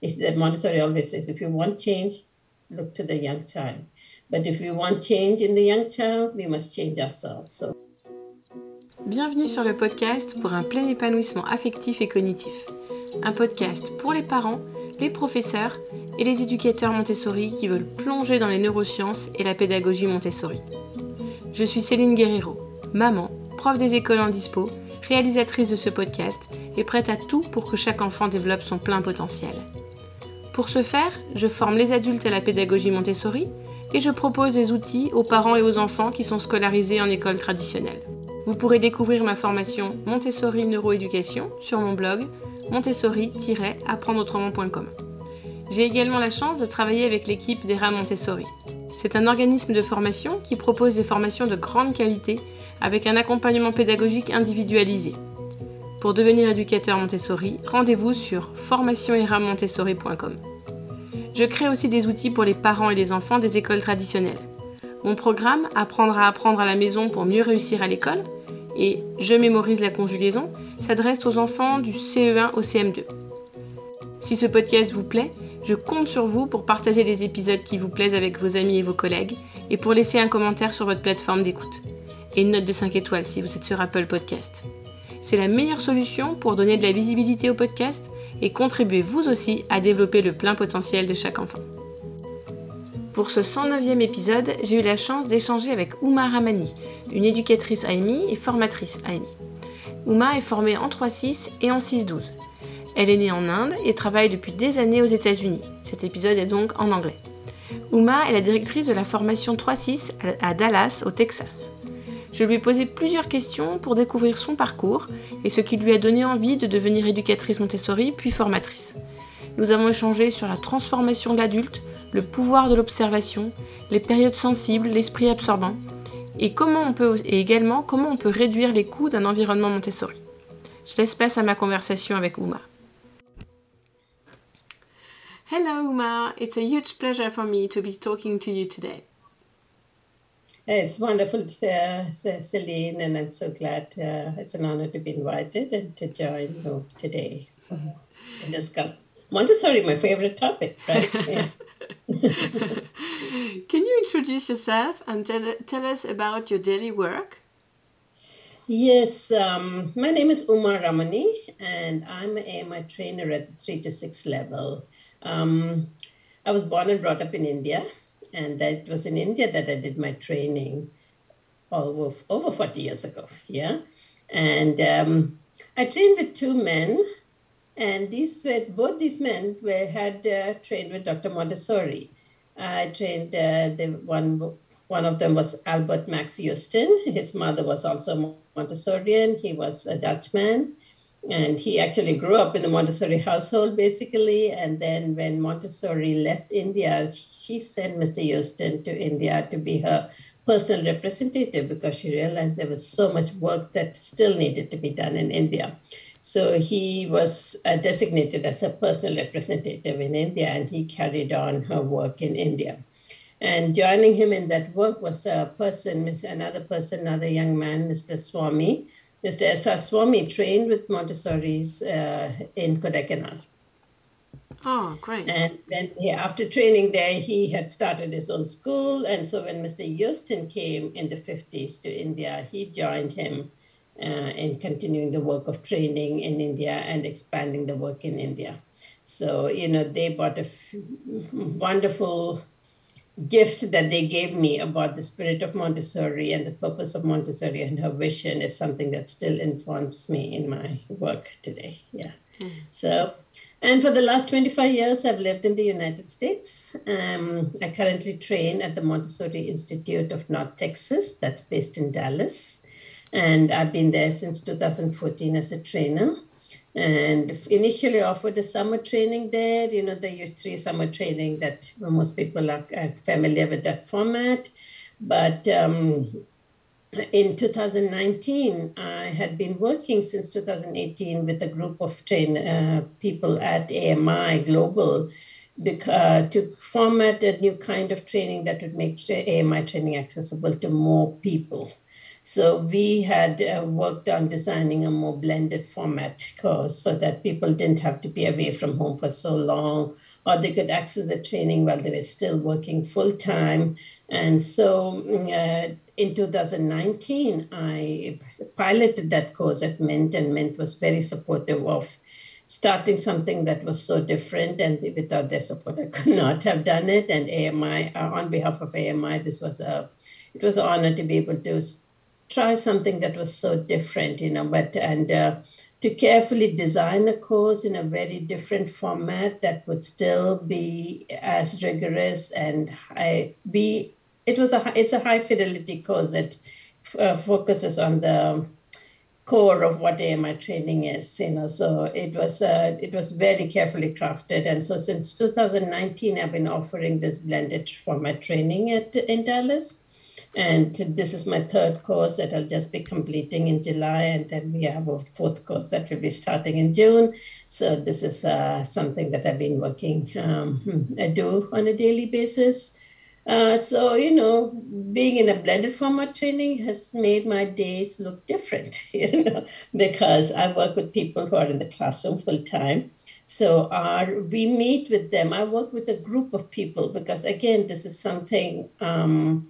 It's, Montessori always says, if you want change, look to the young child. But if we want change in the young child, we must change ourselves. So. Bienvenue sur le podcast pour un plein épanouissement affectif et cognitif. Un podcast pour les parents, les professeurs et les éducateurs Montessori qui veulent plonger dans les neurosciences et la pédagogie Montessori. Je suis Céline Guerrero, maman, prof des écoles en dispo, réalisatrice de ce podcast et prête à tout pour que chaque enfant développe son plein potentiel. Pour ce faire, je forme les adultes à la pédagogie Montessori et je propose des outils aux parents et aux enfants qui sont scolarisés en école traditionnelle. Vous pourrez découvrir ma formation Montessori Neuroéducation sur mon blog montessori-apprendreautrement.com. J'ai également la chance de travailler avec l'équipe d'ERA Montessori. C'est un organisme de formation qui propose des formations de grande qualité avec un accompagnement pédagogique individualisé. Pour devenir éducateur Montessori, rendez-vous sur formationeramontessori.com. Je crée aussi des outils pour les parents et les enfants des écoles traditionnelles. Mon programme Apprendre à apprendre à la maison pour mieux réussir à l'école et Je mémorise la conjugaison s'adresse aux enfants du CE1 au CM2. Si ce podcast vous plaît, je compte sur vous pour partager les épisodes qui vous plaisent avec vos amis et vos collègues et pour laisser un commentaire sur votre plateforme d'écoute. Et une note de 5 étoiles si vous êtes sur Apple Podcast. C'est la meilleure solution pour donner de la visibilité au podcast et contribuer vous aussi à développer le plein potentiel de chaque enfant. Pour ce 109e épisode, j'ai eu la chance d'échanger avec Ouma Ramani, une éducatrice AMI et formatrice AMI. Ouma est formée en 3-6 et en 6-12. Elle est née en Inde et travaille depuis des années aux États-Unis. Cet épisode est donc en anglais. Ouma est la directrice de la formation 3-6 à Dallas, au Texas. Je lui ai posé plusieurs questions pour découvrir son parcours et ce qui lui a donné envie de devenir éducatrice Montessori puis formatrice. Nous avons échangé sur la transformation de l'adulte, le pouvoir de l'observation, les périodes sensibles, l'esprit absorbant, et, on peut, également comment on peut réduire les coûts d'un environnement Montessori. Je laisse place à ma conversation avec Uma. Hello Uma, it's a huge pleasure for me to be talking to you today. It's wonderful, uh, Celine, and I'm so glad uh, it's an honor to be invited and to join you today mm-hmm. and discuss Montessori, my favorite topic, right? Can you introduce yourself and tell, tell us about your daily work? Yes, um, my name is Uma Ramani, and I'm a AMI trainer at the three to six level. Um, I was born and brought up in India, and that was in India that I did my training over, over 40 years ago. Yeah. And um, I trained with two men, and these were both these men were had uh, trained with Dr. Montessori. I trained uh, the one one of them was Albert Max Joosten. His mother was also Montessorian. He was a Dutchman. And he actually grew up in the Montessori household, basically. And then when Montessori left India, she sent Mr. Joosten to India to be her personal representative because she realized there was so much work that still needed to be done in India. So he was uh, designated as a personal representative in India and he carried on her work in India. And joining him in that work was a person, another person, another young man, Mr. Swami, Mr. S.R. Swami trained with Montessori's uh, in Kodaikanal. Oh, great. And then yeah, after training there, he had started his own school. And so when Mr. Joosten came in the 50s to India, he joined him uh, in continuing the work of training in India and expanding the work in India. So, you know, they brought a wonderful gift that they gave me about the spirit of Montessori and the purpose of Montessori and her vision is something that still informs me in my work today. Yeah. Mm. So, and for the last 25 years, I've lived in the United States. Um, I currently train at the Montessori Institute of North Texas, that's based in Dallas. And I've been there since 2014 as a trainer and initially offered a summer training there. You know, the year three summer training that most people are, familiar with that format. But um, in 2019, I had been working since 2018 with a group of train uh, people at AMI Global uh, to format a new kind of training that would make AMI training accessible to more people. So we had uh, worked on designing a more blended format course so that people didn't have to be away from home for so long or they could access the training while they were still working full time. And so uh, in 2019, I piloted that course at Mint, and Mint was very supportive of starting something that was so different. And without their support, I could not have done it. And AMI, uh, on behalf of AMI, this was a it was an honor to be able to try something that was so different, you know. But and uh, to carefully design a course in a very different format that would still be as rigorous and high, be it was a it's a high fidelity course that uh, focuses on the core of what AMI training is you know so it was uh, it was very carefully crafted and so since 2019 I've been offering this blended format training at in Dallas and this is my third course that I'll just be completing in July. And then we have a fourth course that will be starting in June. So this is uh, something that I've been working, um, I do on a daily basis. Uh, so, you know, being in a blended format training has made my days look different, you know, because I work with people who are in the classroom full time. So our, we meet with them. I work with a group of people because, again, this is something um,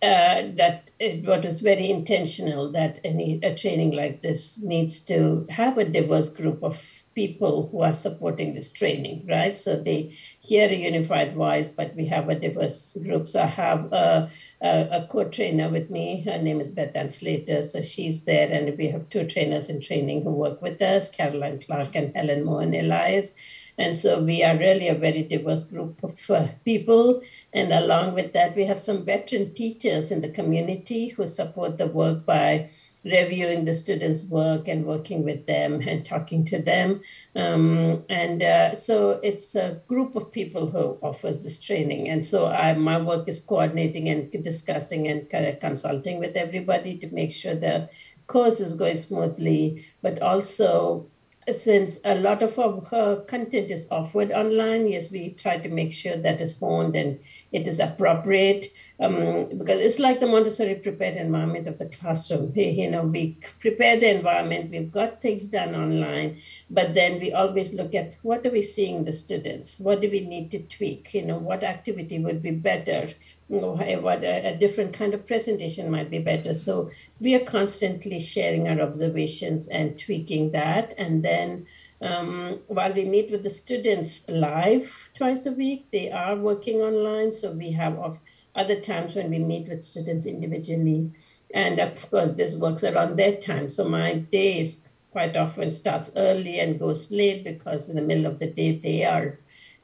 uh, that it, what was very intentional that any a training like this needs to have a diverse group of people who are supporting this training, right? So they hear a unified voice, but we have a diverse group. So I have a, a, a co-trainer with me. Her name is Beth Ann Slater. So she's there, and we have two trainers in training who work with us, Caroline Clark and Helen Mohan Elias. And so we are really a very diverse group of uh, people. And along with that, we have some veteran teachers in the community who support the work by reviewing the students' work and working with them and talking to them. Um, and uh, so it's a group of people who offers this training. And so I, my work is coordinating and discussing and kind of consulting with everybody to make sure the course is going smoothly, but also since a lot of our content is offered online, yes, we try to make sure that is found and it is appropriate. Um, because it's like the Montessori prepared environment of the classroom. You know, we prepare the environment, we've got things done online, but then we always look at what are we seeing the students? What do we need to tweak? You know, what activity would be better? You know, what a, a different kind of presentation might be better. So we are constantly sharing our observations and tweaking that. And then um, while we meet with the students live twice a week, they are working online. So we have of other times when we meet with students individually. And of course, this works around their time. So my days quite often starts early and goes late because in the middle of the day they are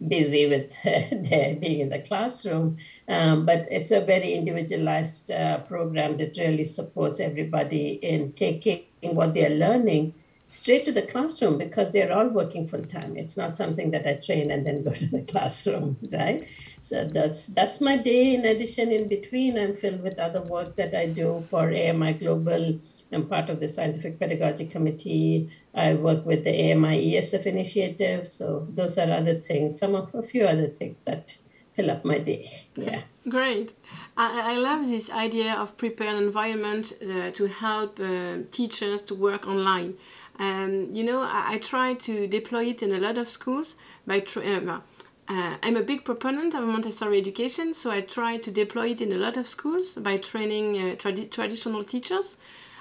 busy with their being in the classroom. Um, but it's a very individualized uh, program that really supports everybody in taking what they're learning straight to the classroom because they're all working full time. It's not something that I train and then go to the classroom, right? So that's that's my day. In addition, in between, I'm filled with other work that I do for AMI Global. I'm part of the Scientific Pedagogy Committee. I work with the AMI ESF initiative. So those are other things, some of a few other things that fill up my day. Yeah. Great. I, I love this idea of prepared environment uh, to help uh, teachers to work online. Um, you know, I, I, try to deploy it in a lot of schools by. Uh, uh, I'm a big proponent of Montessori education, so I try to deploy it in a lot of schools by training uh, tradi- traditional teachers.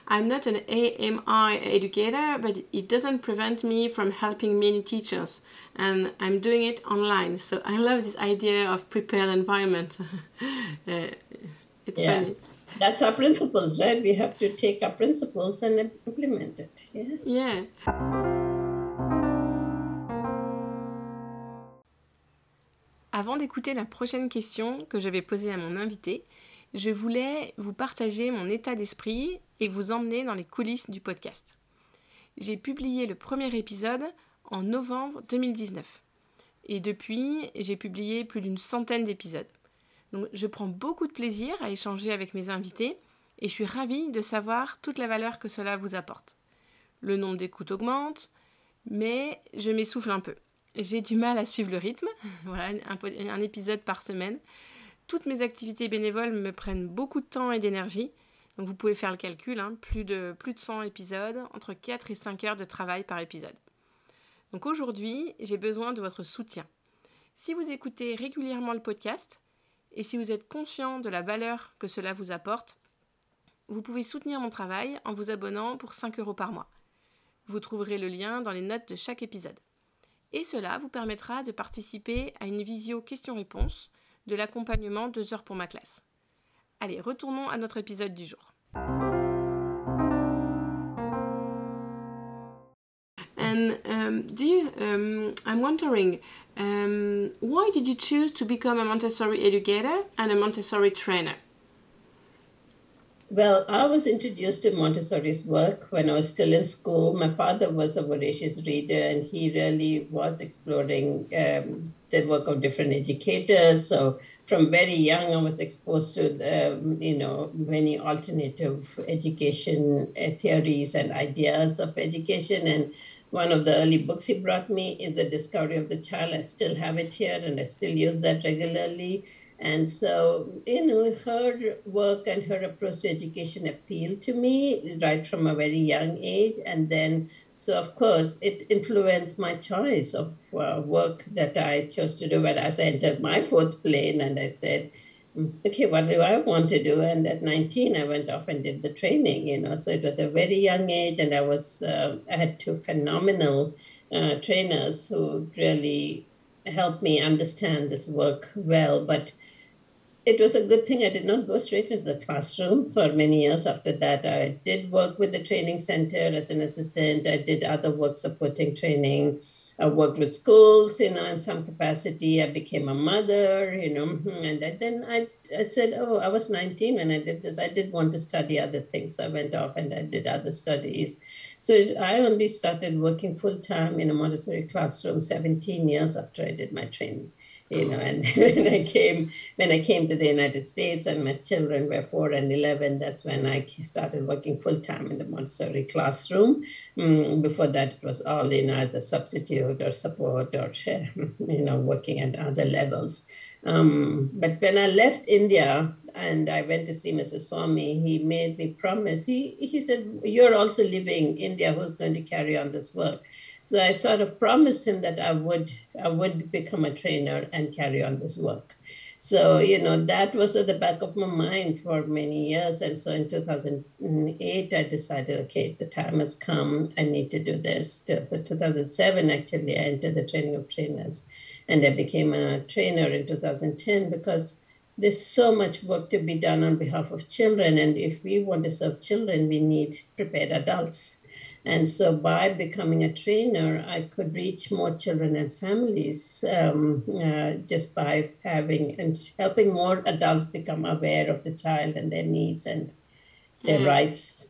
I'm not an AMI educator, but it doesn't prevent me from helping many teachers, and I'm doing it online. So I love this idea of prepared environment. uh, it's yeah. funny that's our principles, right? We have to take our principles and implement it. Yeah? Yeah. Avant d'écouter la prochaine question que je vais poser à mon invité, je voulais vous partager mon état d'esprit et vous emmener dans les coulisses du podcast. J'ai publié le premier épisode en novembre 2019 et depuis, j'ai publié plus d'une centaine d'épisodes. Je prends beaucoup de plaisir à échanger avec mes invités et je suis ravie de savoir toute la valeur que cela vous apporte. Le nombre d'écoutes augmente, mais je m'essouffle un peu. J'ai du mal à suivre le rythme, voilà, un, un épisode par semaine. Toutes mes activités bénévoles me prennent beaucoup de temps et d'énergie, Donc vous pouvez faire le calcul, hein, plus, de, plus de 100 épisodes, entre 4 et 5 heures de travail par épisode. Donc aujourd'hui, j'ai besoin de votre soutien. Si vous écoutez régulièrement le podcast et si vous êtes conscient de la valeur que cela vous apporte, vous pouvez soutenir mon travail en vous abonnant pour 5 euros par mois. Vous trouverez le lien dans les notes de chaque épisode. Et cela vous permettra de participer à une visio question-réponse de l'accompagnement 2 heures pour ma classe. Allez, retournons à notre épisode du jour. Um, um, wondering, um, why did you choose to become a Montessori educator and a Montessori trainer? Well, I was introduced to Montessori's work when I was still in school. My father was a voracious reader, and he really was exploring um, the work of different educators. So, from very young, I was exposed to um, you know many alternative education uh, theories and ideas of education. And one of the early books he brought me is The Discovery of the Child. I still have it here, and I still use that regularly and so, you know, her work and her approach to education appealed to me right from a very young age. And then, so of course, it influenced my choice of uh, work that I chose to do. But as I entered my fourth plane, and I said, okay, what do I want to do? And at 19, I went off and did the training, you know. So it was a very young age, and I was, uh, I had two phenomenal uh, trainers who really helped me understand this work well. But it was a good thing I did not go straight into the classroom for many years after that. I did work with the training center as an assistant. I did other work supporting training. I worked with schools, you know, in some capacity. I became a mother, you know, mm-hmm, and then I, I said, oh, I was 19 when I did this. I did want to study other things. I went off and I did other studies. So I only started working full time in a Montessori classroom 17 years after I did my training you know and when i came when i came to the united states and my children were 4 and 11 that's when i started working full-time in the montessori classroom mm, before that it was all in either substitute or support or you know working at other levels um, but when i left india and I went to see Mrs. Swami, he made me promise. He, he said, You're also leaving India. Who's going to carry on this work? So I sort of promised him that I would I would become a trainer and carry on this work. So you know that was at the back of my mind for many years, and so in 2008 I decided, okay, the time has come. I need to do this. So 2007 actually I entered the training of trainers, and I became a trainer in 2010 because there's so much work to be done on behalf of children, and if we want to serve children, we need prepared adults and so by becoming a trainer, I could reach more children and families um, uh, just by having and helping more adults become aware of the child and their needs and their mm. rights.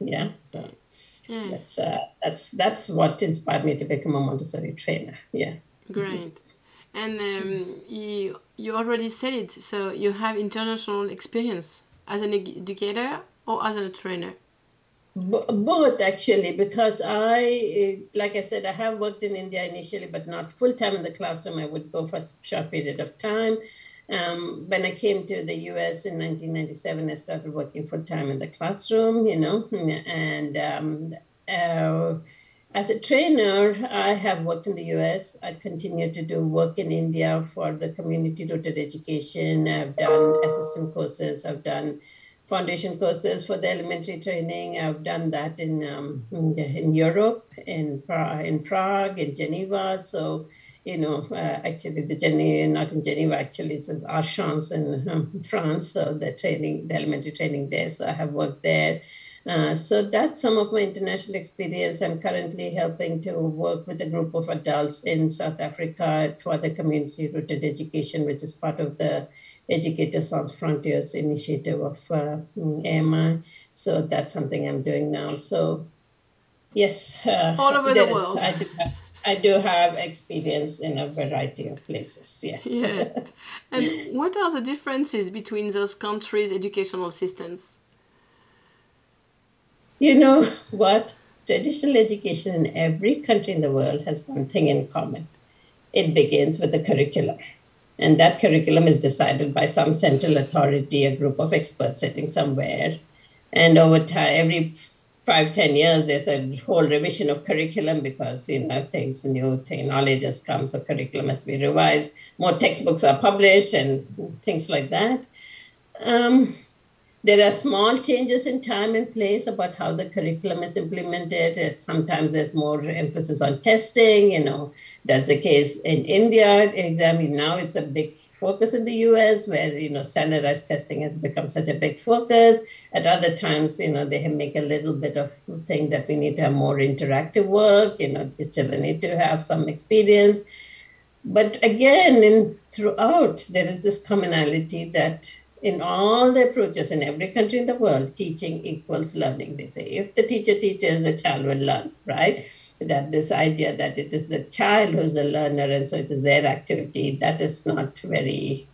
Yeah, so mm. that's uh, that's that's what inspired me to become a Montessori trainer. Yeah. Great. And um, you you already said it. So you have international experience as an educator or as a trainer both actually because i like i said i have worked in india initially but not full time in the classroom. I would go for a short period of time. Um, when i came to the us in 1997 i started working full time in the classroom you know and um, uh, as a trainer i have worked in the us i continue to do work in india for the community rooted education. I've done assistant courses. I've done foundation courses for the elementary training. I've done that in um, in Europe, in pra- in Prague, in Geneva. So, you know, uh, actually the Geneva, not in Geneva, actually it's in Archamps in um, France. So the training, the elementary training there. So I have worked there. Uh, so that's some of my international experience. I'm currently helping to work with a group of adults in South Africa for the community rooted education, which is part of the Educators Sans Frontiers initiative of uh, AMI. So that's something I'm doing now. So, yes, uh, all over the world. I do, have, I do have experience in a variety of places. Yes. Yeah. and what are the differences between those countries' educational systems? You know what? Traditional education in every country in the world has one thing in common. It begins with the curriculum And that curriculum is decided by some central authority, a group of experts sitting somewhere. And over time, every five, ten years, there's a whole revision of curriculum because, you know, things, new thing, knowledge has come, so curriculum has been revised. More textbooks are published and things like that. Um, there are small changes in time and place about how the curriculum is implemented. Sometimes there's more emphasis on testing. You know, that's the case in India. Examine now it's a big focus in the US where, you know, standardized testing has become such a big focus. At other times, you know, they make a little bit of thing that we need to have more interactive work. You know, the children need to have some experience. But again, in throughout, there is this commonality that in all the approaches in every country in the world, teaching equals learning. They say if the teacher teaches, the child will learn, right? That this idea that it is the child who's the learner and so it is their activity, that is not very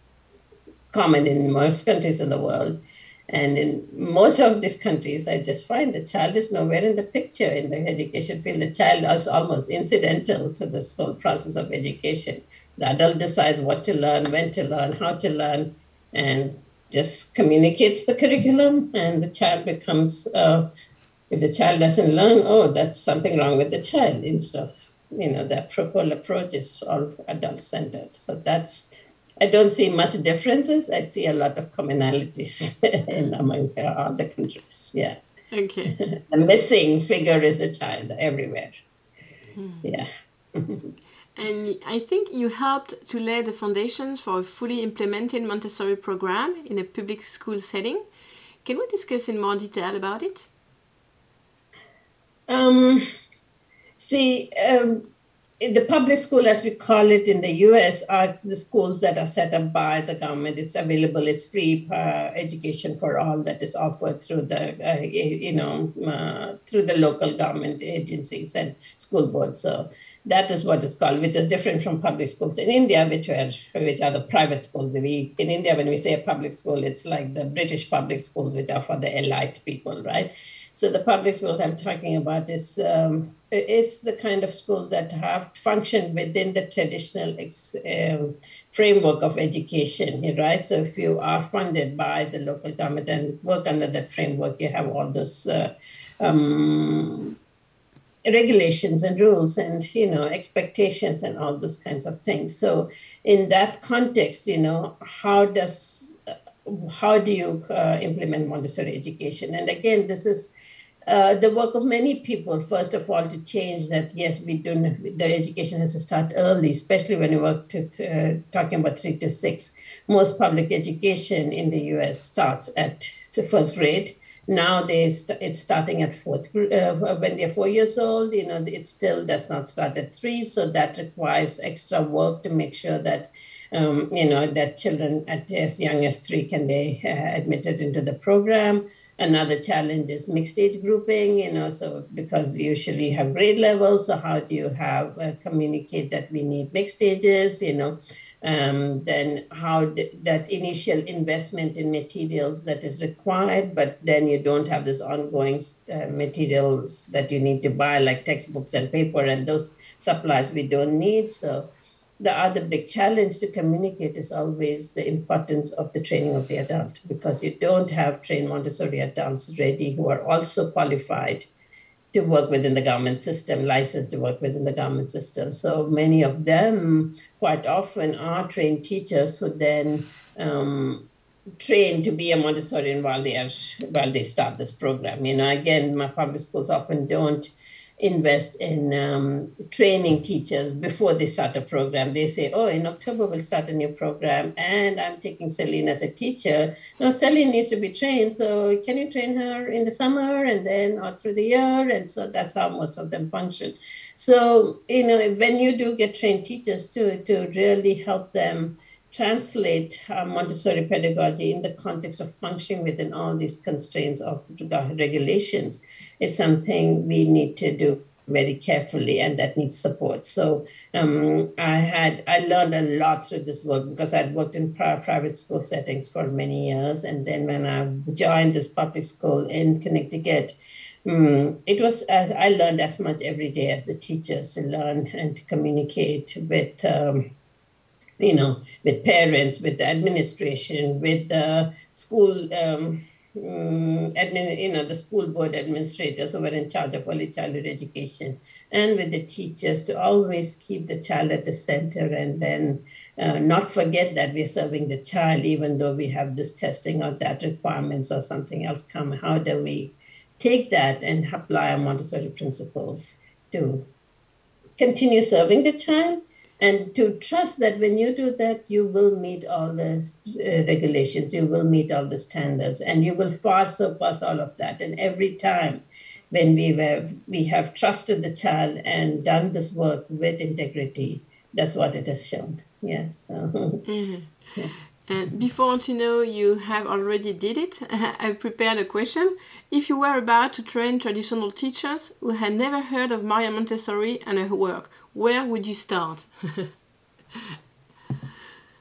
common in most countries in the world. And in most of these countries, I just find the child is nowhere in the picture in the education field. The child is almost incidental to this whole process of education. The adult decides what to learn, when to learn, how to learn, and just communicates the curriculum and the child becomes uh, if the child doesn't learn oh that's something wrong with the child instead of you know the whole approach is all adult centered. So that's i don't see much differences. I see a lot of commonalities in among all the countries yeah. Okay the missing figure is the child everywhere. Hmm. yeah And I think you helped to lay the foundations for a fully implemented Montessori program in a public school setting. Can we discuss in more detail about it? Um, see, um, the public school, as we call it in the US, are the schools that are set up by the government. It's available. It's free uh, education for all that is offered through the, uh, you know, uh, through the local government agencies and school boards. So that is what is called, which is different from public schools in India, which were which are the private schools. We in India, when we say a public school, it's like the British public schools, which are for the elite people, right? So the public schools I'm talking about is um, is the kind of schools that have functioned within the traditional ex, um, framework of education, right? So if you are funded by the local government and work under that framework, you have all those. Uh, um, regulations and rules and you know expectations and all those kinds of things. So in that context you know how does how do you uh, implement montessori education? And again this is uh, the work of many people first of all to change that yes we do the education has to start early especially when you work to, uh, talking about three to six. Most public education in the us starts at the first grade now they st- it's starting at fourth uh, when they're four years old you know it still does not start at three so that requires extra work to make sure that um, you know that children at as young as three can be uh, admitted into the program. Another challenge is mixed age grouping you know so because usually you have grade levels so how do you have uh, communicate that we need mixed ages you know um, then how d- that initial investment in materials that is required, but then you don't have this ongoing uh, materials that you need to buy, like textbooks and paper and those supplies we don't need. So the other big challenge to communicate is always the importance of the training of the adult because you don't have trained Montessori adults ready who are also qualified to work within the government system, licensed to work within the government system. So many of them, quite often, are trained teachers who then um, train to be a Montessorian while they are while they start this program. You know, again, my public schools often don't invest in um, training teachers before they start a program. They say, oh, in October we'll start a new program and I'm taking Celine as a teacher. Now, Celine needs to be trained. So can you train her in the summer and then or through the year? And so that's how most of them function. So, you know, when you do get trained teachers to, to really help them translate uh, Montessori pedagogy in the context of functioning within all these constraints of the regulations is something we need to do very carefully and that needs support. So um, i had i learned a lot through this work because i'd worked in pri- private school settings for many years. And then when i joined this public school in connecticut um, it was as i learned as much every day as the teachers to learn and to communicate with um, you know, with parents, with the administration, with the school. Um, um, admin, you know, the school board administrators who were in charge of early childhood education, and with the teachers to always keep the child at the center and then uh, not forget that we're serving the child, even though we have this testing or that requirements or something else come. How do we take that and apply our Montessori principles to continue serving the child? And to trust that when you do that you will meet all the uh, regulations you will meet all the standards and you will far surpass all of that and every time when we have we have trusted the child and done this work with integrity that's what it has shown yeah so mm-hmm. yeah. And before to know you have already did it, I prepared a question. If you were about to train traditional teachers who had never heard of Maria Montessori and her work, where would you start?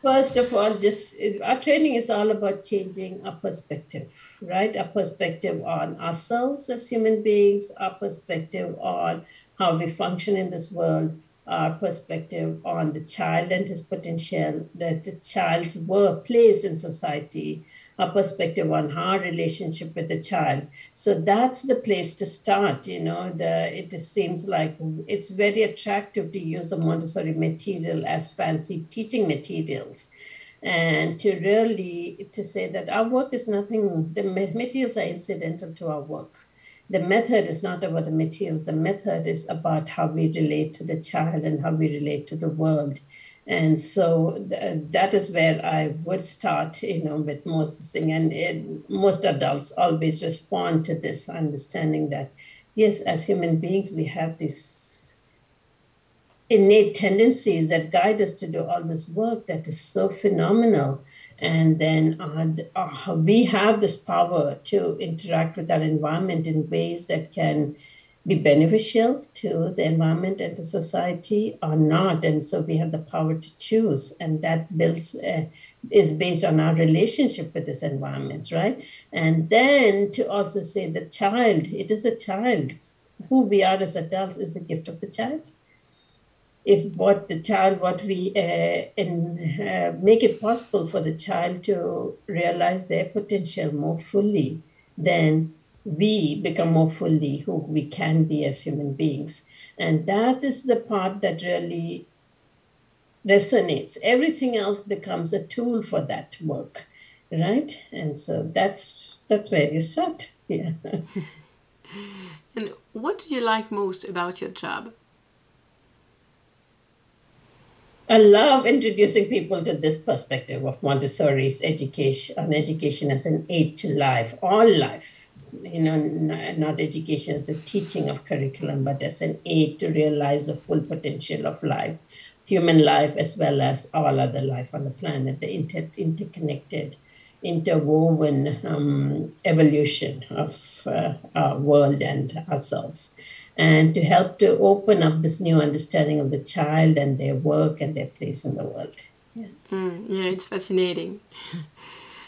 First of all, just our training is all about changing our perspective, right? Our perspective on ourselves as human beings, our perspective on how we function in this world, our perspective on the child and his potential, that the child's work, place in society, a perspective on our relationship with the child. So that's the place to start. You know, the it seems like it's very attractive to use the Montessori material as fancy teaching materials. And to really to say that our work is nothing, the materials are incidental to our work. The method is not about the materials. The method is about how we relate to the child and how we relate to the world and so th- that is where I would start, you know, with most thing. And it, most adults always respond to this understanding that, yes, as human beings, we have these innate tendencies that guide us to do all this work that is so phenomenal. And then uh, uh, we have this power to interact with our environment in ways that can be beneficial to the environment and to society or not. And so we have the power to choose and that builds uh, is based on our relationship with this environment right? And then to also say the child it is a child. Who we are as adults is the gift of the child. If what the child what we uh, in, uh, make it possible for the child to realize their potential more fully then we become more fully who we can be as human beings. And that is the part that really resonates. Everything else becomes a tool for that work, right? And so that's that's where you start. Yeah. and what do you like most about your job? I love introducing people to this perspective of Montessori's education on education as an aid to life, all life you know, not education as a teaching of curriculum, but as an aid to realize the full potential of life, human life, as well as all other life on the planet, the inter- interconnected, interwoven um, evolution of uh, our world and ourselves. And to help to open up this new understanding of the child and their work and their place in the world. Yeah, mm, yeah it's fascinating.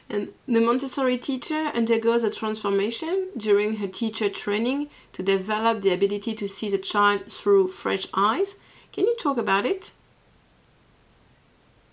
And the Montessori teacher undergoes a transformation during her teacher training to develop the ability to see the child through fresh eyes. Can you talk about it?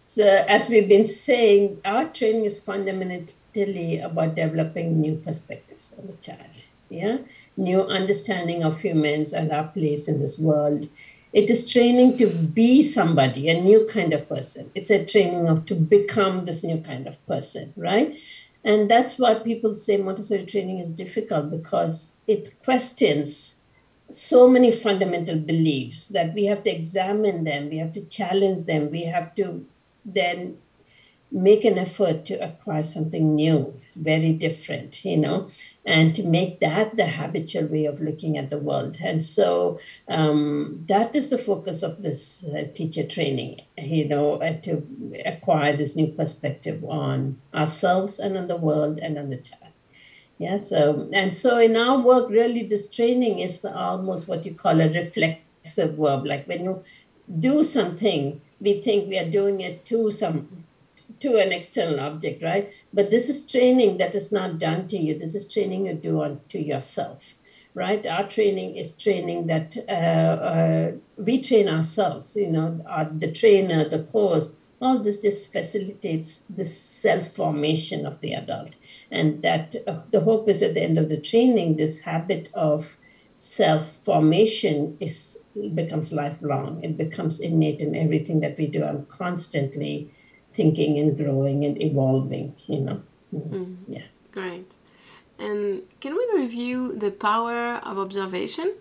So, as we've been saying, our training is fundamentally about developing new perspectives on the child. Yeah, new understanding of humans and our place in this world it is training to be somebody a new kind of person. It's a training of to become this new kind of person right? And that's why people say montessori training is difficult because it questions so many fundamental beliefs that we have to examine them we have to challenge them we have to then make an effort to acquire something new, very different, you know, and to make that the habitual way of looking at the world. And so um, that is the focus of this uh, teacher training, you know, uh, to acquire this new perspective on ourselves and on the world and on the child. Yeah, so and so in our work, really, this training is almost what you call a reflexive verb. Like when you do something, we think we are doing it to some to an external object, right? But this is training that is not done to you. This is training you do on to yourself, right? Our training is training that uh, uh, we train ourselves. You know, our, the trainer, the course all this just facilitates the self formation of the adult. And that uh, the hope is at the end of the training, this habit of self formation is becomes lifelong. It becomes innate in everything that we do. I'm constantly thinking and growing and evolving, you know. Mm. Yeah. Great. And can we review the power of observation?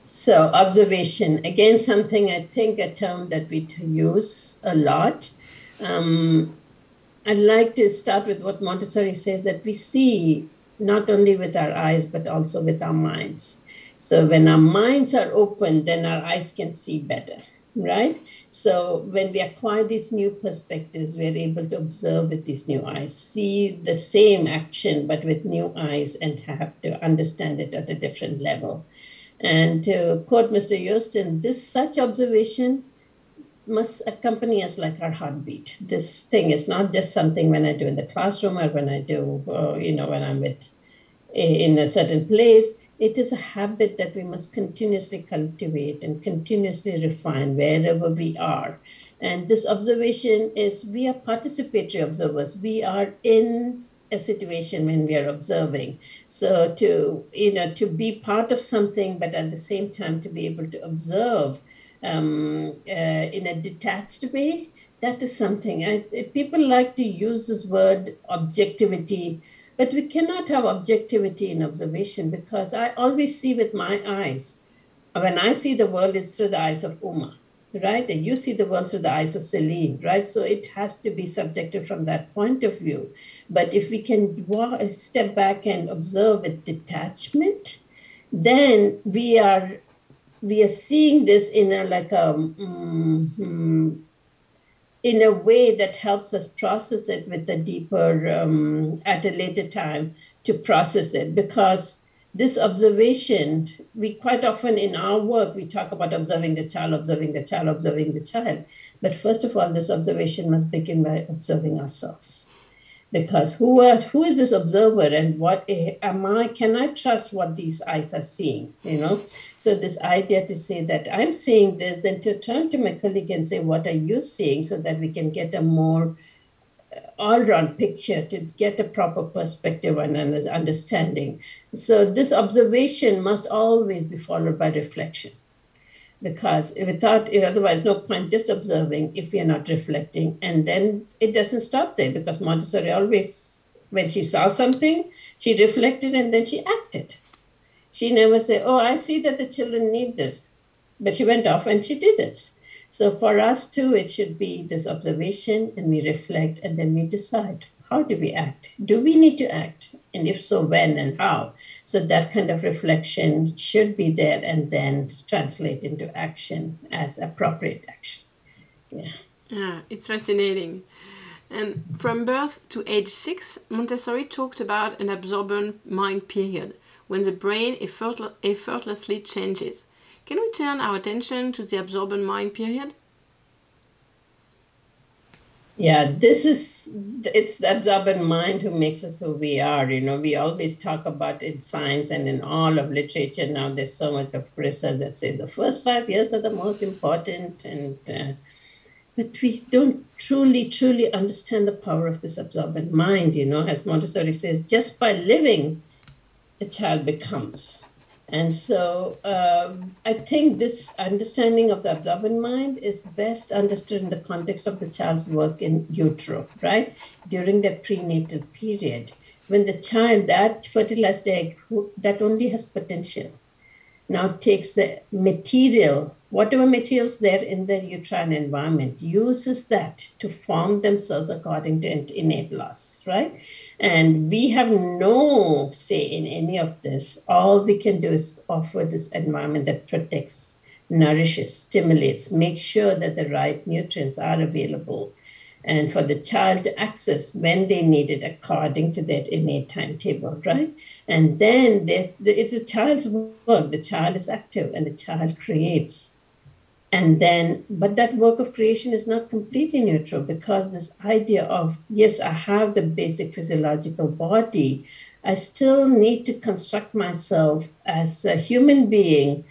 So, observation, again, something I think a term that we use a lot. Um, I'd like to start with what Montessori says that we see not only with our eyes, but also with our minds. So, when our minds are open, then our eyes can see better, right? So, when we acquire these new perspectives, we're able to observe with these new eyes, see the same action, but with new eyes, and have to understand it at a different level. And to quote Mr. Joosten, this such observation must accompany us like our heartbeat. This thing is not just something when I do in the classroom or when I do, uh, you know, when I'm with in a certain place. It is a habit that we must continuously cultivate and continuously refine wherever we are. And this observation is we are participatory observers. We are in a situation when we are observing. So to you know to be part of something, but at the same time to be able to observe um, uh, in a detached way, that is something. I, people like to use this word objectivity, but we cannot have objectivity in observation because I always see with my eyes. When I see the world, it's through the eyes of Uma right? And you see the world through the eyes of Celine, right? So it has to be subjective from that point of view. But if we can walk, step back and observe with detachment, then we are we are seeing this in a like a mm, in a way that helps us process it with a deeper um, at a later time to process it because this observation, we quite often in our work, we talk about observing the child, observing the child, observing the child. But first of all, this observation must begin by observing ourselves. Because who are, who is this observer and what am I? Can I trust what these eyes are seeing? You know, so this idea to say that I'm seeing this, then to turn to my colleague and say, "What are you seeing?" so that we can get a more uh, all-round picture to get a proper perspective and understanding. So this observation must always be followed by reflection. Because without otherwise no point just observing if we are not reflecting. And then it doesn't stop there because Montessori always, when she saw something, she reflected and then she acted. She never said, Oh, I see that the children need this. But she went off and she did it. So for us too, it should be this observation and we reflect and then we decide how do we act? Do we need to act? And if so, when and how? So that kind of reflection should be there and then translate into action as appropriate action. Yeah. Yeah, it's fascinating. And from birth to age six, Montessori talked about an absorbent mind period when the brain effortlessly changes. Can we turn our attention to the absorbent mind period? Yeah, this is it's the absorbent mind who makes us who we are. You know, we always talk about in science and in all of literature now. There's so much of research that says the first five years are the most important, and uh, but we don't truly, truly understand the power of this absorbent mind. You know, as Montessori says, just by living, a child becomes. And so um, I think this understanding of the absorbent mind is best understood in the context of the child's work in utero, right? During the prenatal period, when the child, that fertilized egg, that only has potential, now takes the material whatever materials there in the uterine environment uses that to form themselves according to innate laws right and we have no say in any of this all we can do is offer this environment that protects nourishes stimulates makes sure that the right nutrients are available and for the child to access when they need it according to that innate timetable, right? And then they, it's a child's work. The child is active and the child creates and then but that work of creation is not completely neutral because this idea of yes i have the basic physiological body i still need to construct myself as a human being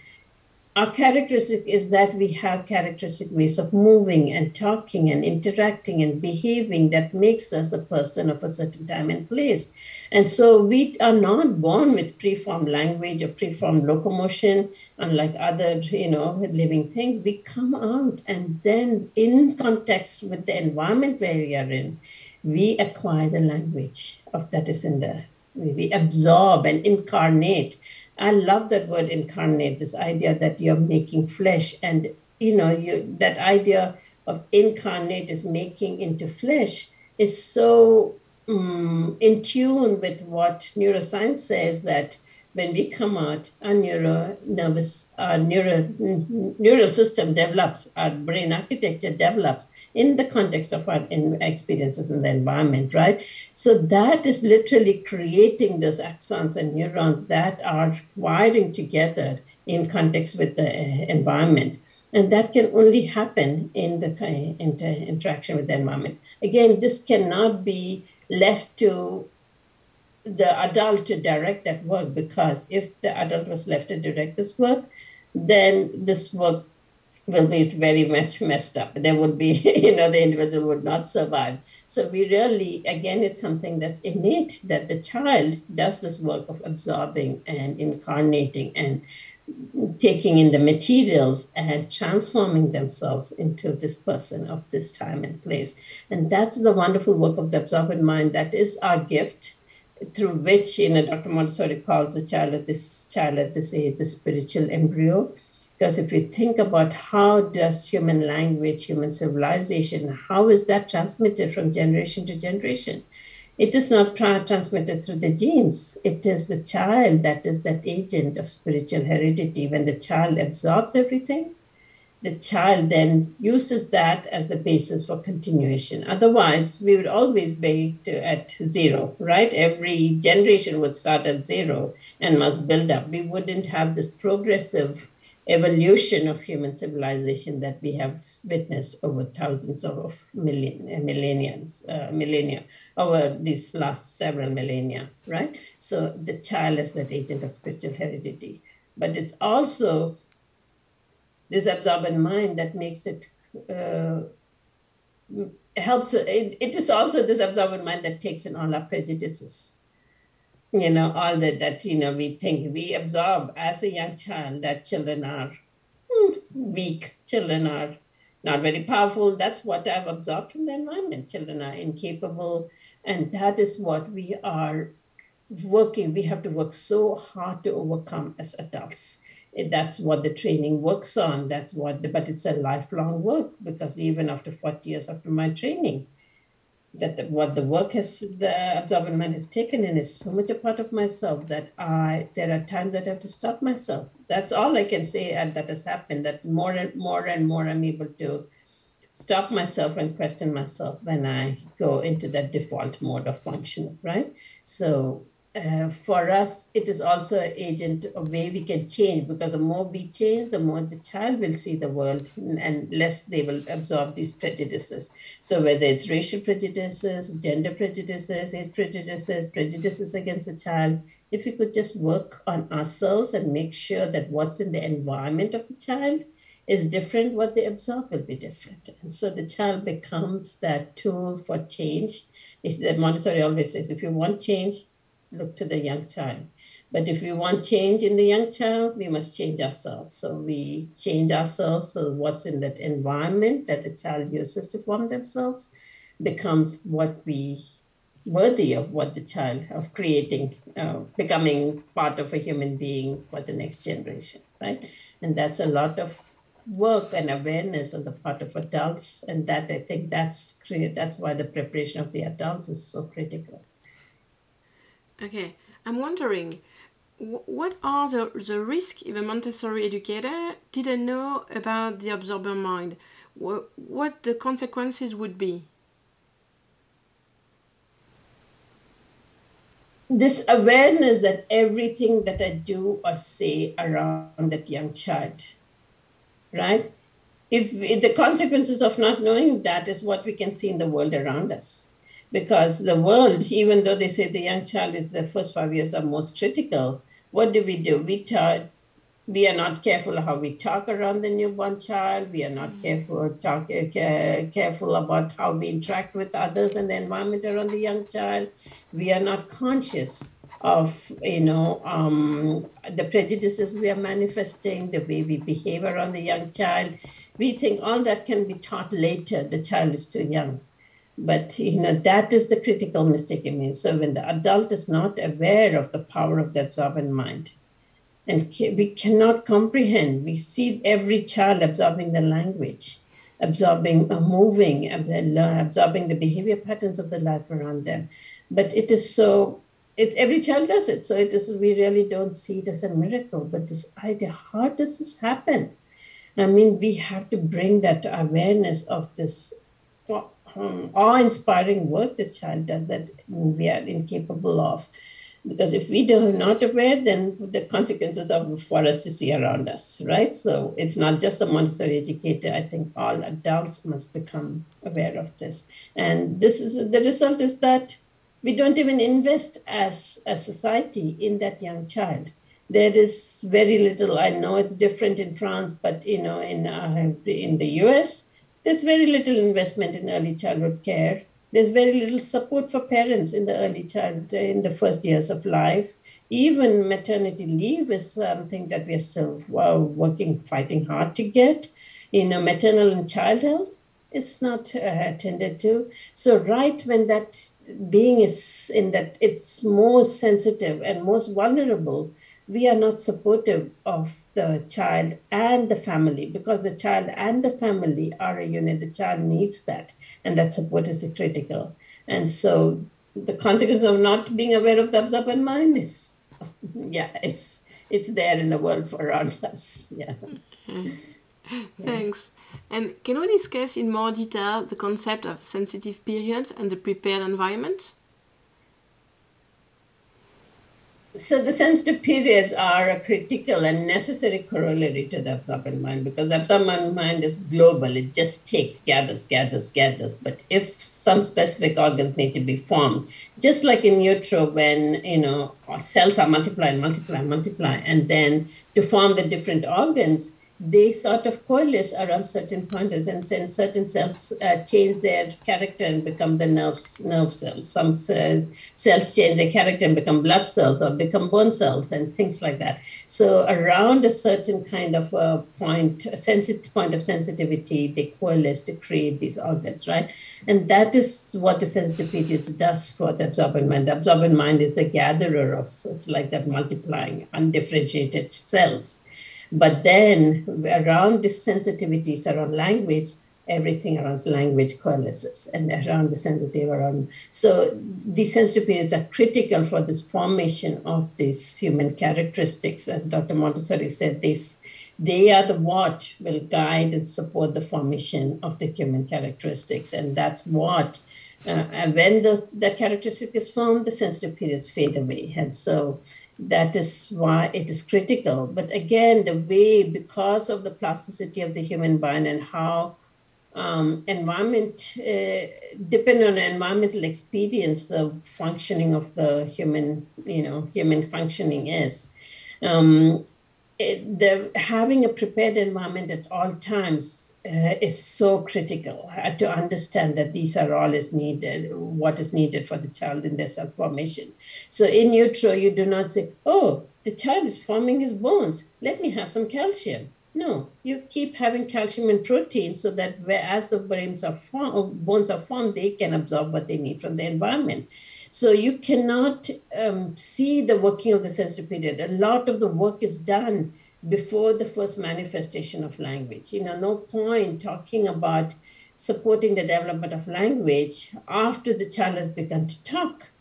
our characteristic is that we have characteristic ways of moving and talking and interacting and behaving that makes us a person of a certain time and place. And so we are not born with preformed language or preformed locomotion, unlike other, you know, living things. We come out and then in context with the environment where we are in, we acquire the language of that is in there. We absorb and incarnate I love that word incarnate, this idea that you're making flesh. And, you know, you, that idea of incarnate is making into flesh is so um, in tune with what neuroscience says that when we come out, our neuro nervous, our neuro, neural system develops, our brain architecture develops in the context of our experiences in the environment, right? So that is literally creating those axons and neurons that are wiring together in context with the uh, environment. And that can only happen in the inter- interaction with the environment. Again, this cannot be left to the adult to direct that work because if the adult was left to direct this work, then this work will be very much messed up. There would be, you know, the individual would not survive. So we really, again, it's something that's innate that the child does this work of absorbing and incarnating and taking in the materials and transforming themselves into this person of this time and place. And that's the wonderful work of the absorbent mind. That is our gift through which, you know, Dr. Montessori calls the child at this child at this age a spiritual embryo. Because if you think about how does human language, human civilization, how is that transmitted from generation to generation? It is not tra- transmitted through the genes. It is the child that is that agent of spiritual heredity. When the child absorbs everything, the child then uses that as the basis for continuation. Otherwise, we would always be to, at zero, right? Every generation would start at zero and must build up. We wouldn't have this progressive evolution of human civilization that we have witnessed over thousands of million, millenniums, uh, millennia, over these last several millennia, right? So the child is that agent of spiritual heredity. But it's also this absorbent mind that makes it uh, helps it, it is also this absorbent mind that takes in all our prejudices. You know all that that you know we think we absorb as a young child that children are hmm, weak children are not very powerful. That's what i've absorbed from the environment. Children are incapable and that is what we are working we have to work so hard to overcome as adults that's what the training works on that's what the, but it's a lifelong work because even after 40 years after my training that the, what the work has the absorbent mind has taken in is so much a part of myself that i there are times that i have to stop myself. That's all i can say and that has happened that more and more and more i'm able to stop myself and question myself when i go into that default mode of function right? So uh, for us, it is also an agent of way we can change because the more we change, the more the child will see the world and less they will absorb these prejudices. So whether it's racial prejudices, gender prejudices, age prejudices, prejudices against the child, if we could just work on ourselves and make sure that what's in the environment of the child is different, what they absorb will be different. And so the child becomes that tool for change. The Montessori always says, if you want change, look to the young child. But if we want change in the young child, we must change ourselves. So we change ourselves so what's in that environment that the child uses to form themselves becomes what we worthy of what the child of creating uh, becoming part of a human being for the next generation right and that's a lot of work and awareness on the part of adults and that i think that's that's why the preparation of the adults is so critical Okay, I'm wondering what are the, the risks if a Montessori educator didn't know about the absorbent mind? What, what the consequences would be? This awareness that everything that I do or say around that young child, right? If, if the consequences of not knowing that is what we can see in the world around us because the world, even though they say the young child is the first five years are most critical, what do we do? We try, we are not careful how we talk around the newborn child. We are not mm. careful talk uh, careful about how we interact with others and the environment around the young child. We are not conscious of you know um, the prejudices we are manifesting, the way we behave around the young child. We think all that can be taught later. The child is too young. But you know that is the critical mistake. I mean, so when the adult is not aware of the power of the absorbent mind, and we cannot comprehend. We see every child absorbing the language, absorbing, uh, moving, absorbing the behavior patterns of the life around them. But it is so. It, every child does it, so it is. We really don't see it as a miracle. But this idea, how does this happen? I mean, we have to bring that awareness of this um, awe-inspiring work this child does that we are incapable of. Because if we are not aware then the consequences are for us to see around us right? So it's not just the montessori educator. I think all adults must become aware of this. And this is the result is that we don't even invest as a society in that young child. There is very little. I know it's different in france but you know in uh, in the us there's very little investment in early childhood care there's very little support for parents in the early child, in the first years of life. Even maternity leave is something that we're still uh, working, fighting hard to get. You know, maternal and child health is not uh, attended to. So, right when that being is in that it's most sensitive and most vulnerable, we are not supportive of the child and the family because the child and the family are a unit. The child needs that, and that support is critical. And so, the consequence of not being aware of the absorbent mind is, yeah, it's it's there in the world for around us. Yeah. Mm-hmm. Thanks. And can we discuss in more detail the concept of sensitive periods and the prepared environment? So the sensitive periods are a critical and necessary corollary to the absorbent mind because the absorbent mind is global. It just takes, gathers, gathers, gathers. But if some specific organs need to be formed, just like in utero when, you know, cells are multiplying, multiplying, multiplying, and then to form the different organs, they sort of coalesce around certain pointers and then certain cells uh, change their character and become the nerves, nerve cells. Some cells change their character and become blood cells or become bone cells and things like that. So around a certain kind of uh, point, a sensitive point of sensitivity, they coalesce to create these organs, right? And that is what the sensitive periods does for the absorbent mind. The absorbent mind is the gatherer of, it's like that multiplying undifferentiated cells but then around these sensitivities around language, everything around language coalesces and around the sensitive around. So these sensitive periods are critical for this formation of these human characteristics. As Dr. Montessori said, this they are the what will guide and support the formation of the human characteristics. And that's what uh, when the, that characteristic is formed, the sensitive periods fade away. And so that is why it is critical. But again, the way, because of the plasticity of the human mind and how um, environment, uh, depending on environmental experience, the functioning of the human, you know, human functioning is. Um, it, the having a prepared environment at all times uh, is so critical. Uh, to understand that these are all is needed what is needed for the child in their self formation so in utero you do not say oh the child is forming his bones. Let me have some calcium. No you keep having calcium and protein so that as the bones are, formed, bones are formed they can absorb what they need from the environment. So you cannot um, see the working of the sensitive period. A lot of the work is done before the first manifestation of language. You know, no point talking about supporting the development of language after the child has begun to talk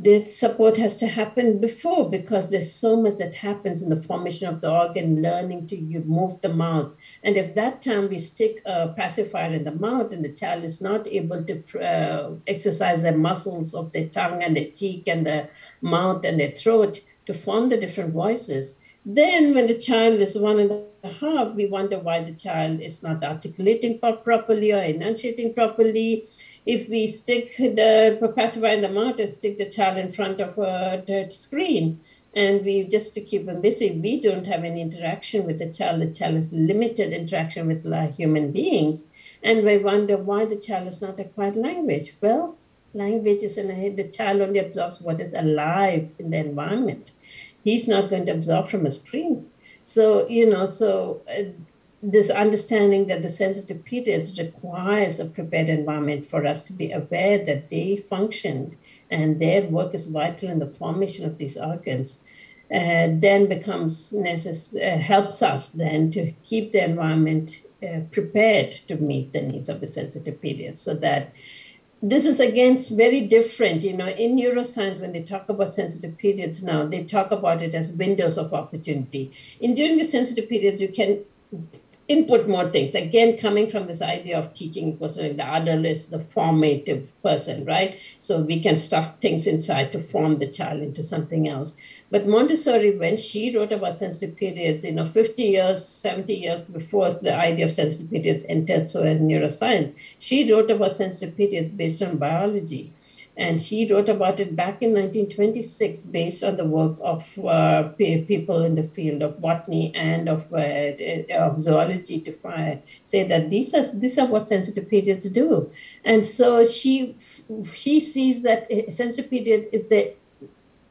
the support has to happen before because there's so much that happens in the formation of the organ, learning to move the mouth. And if that time we stick a pacifier in the mouth and the child is not able to uh, exercise the muscles of their tongue and their cheek and the mouth and their throat to form the different voices, then when the child is one and a half, we wonder why the child is not articulating properly or enunciating properly. If we stick the pacifier in the mouth and stick the child in front of a screen, and we just to keep them busy we don't have any interaction with the child. The child has limited interaction with human beings. And we wonder why the child is not acquired language. Well language is in the head the child only absorbs what is alive in the environment he's not going to absorb from a screen. So you know so uh, this understanding that the sensitive periods requires a prepared environment for us to be aware that they function and their work is vital in the formation of these organs, uh, then becomes necess- uh, helps us then to keep the environment uh, prepared to meet the needs of the sensitive periods so that this is again very different you know in neuroscience when they talk about sensitive periods now they talk about it as windows of opportunity in during the sensitive periods you can input more things. Again, coming from this idea of teaching person, the adult is the formative person, right? So we can stuff things inside to form the child into something else. But Montessori, when she wrote about sensitive periods, you know, 50 years, 70 years before the idea of sensitive periods entered so in neuroscience, she wrote about sensitive periods based on biology. And she wrote about it back in 1926 based on the work of uh, people in the field of botany and of, uh, of zoology to find, say that these are, these are what sensitive periods do. And so she, she sees that sensitive period is the,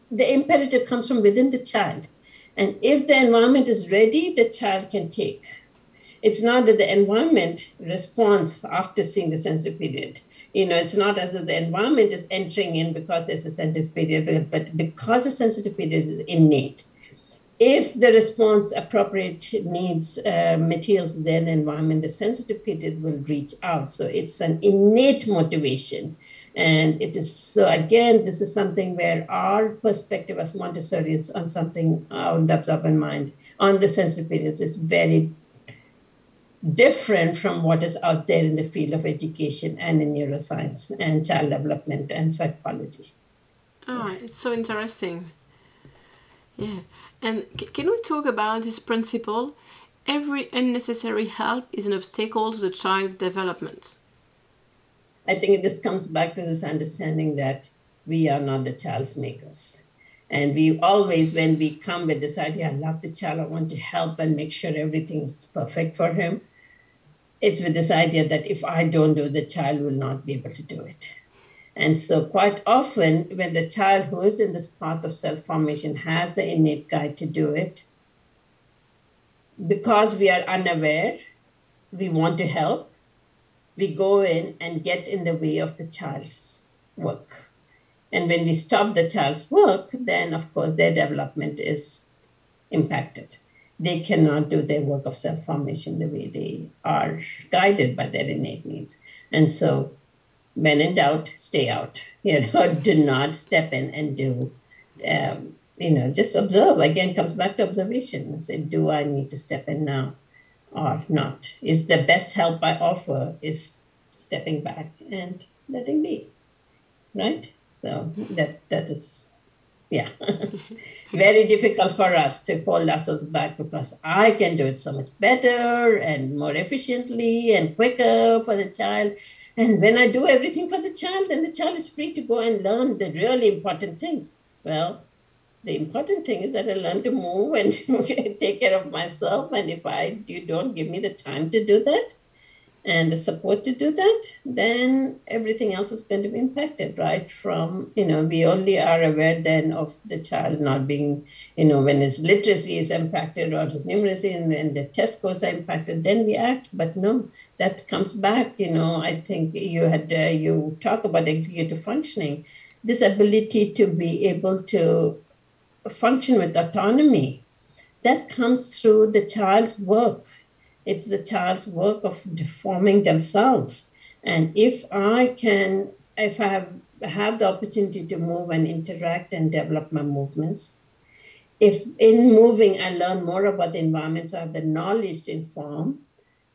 the imperative comes from within the child. And if the environment is ready, the child can take. It's not that the environment responds after seeing the sensitive period you know, it's not as if the environment is entering in because there's a sensitive period, but because the sensitive period is innate. If the response appropriate needs uh, materials then the environment, the sensitive period will reach out. So it's an innate motivation. And it is so again, this is something where our perspective as Montessorians on something on the absorbent mind, on the sensitive periods is very different from what is out there in the field of education and in neuroscience and child development and psychology. Oh, it's so interesting. Yeah. And can we talk about this principle? Every unnecessary help is an obstacle to the child's development. I think this comes back to this understanding that we are not the child's makers. And we always, when we come with this idea, I love the child, I want to help and make sure everything's perfect for him, it's with this idea that if I don't do, the child will not be able to do it. And so, quite often, when the child who is in this path of self formation has an innate guide to do it, because we are unaware, we want to help, we go in and get in the way of the child's work. And when we stop the child's work, then of course their development is impacted they cannot do their work of self formation the way they are guided by their innate needs. And so, when in doubt, stay out. You know, do not step in and do. Um, you know, just observe. Again, comes back to observation say, do I need to step in now or not? Is the best help I offer is stepping back and letting be, right? So that that is yeah very difficult for us to fold ourselves back because i can do it so much better and more efficiently and quicker for the child and when i do everything for the child then the child is free to go and learn the really important things well the important thing is that i learn to move and take care of myself and if i you don't give me the time to do that and the support to do that, then everything else is going to be impacted, right? From, you know, we only are aware then of the child not being, you know, when his literacy is impacted or his numeracy and then the test scores are impacted, then we act. But no, that comes back, you know, I think you had, uh, you talk about executive functioning, this ability to be able to function with autonomy, that comes through the child's work it's the child's work of forming themselves. And if I can, if I have, have the opportunity to move and interact and develop my movements, if in moving I learn more about the environment, so I have the knowledge to inform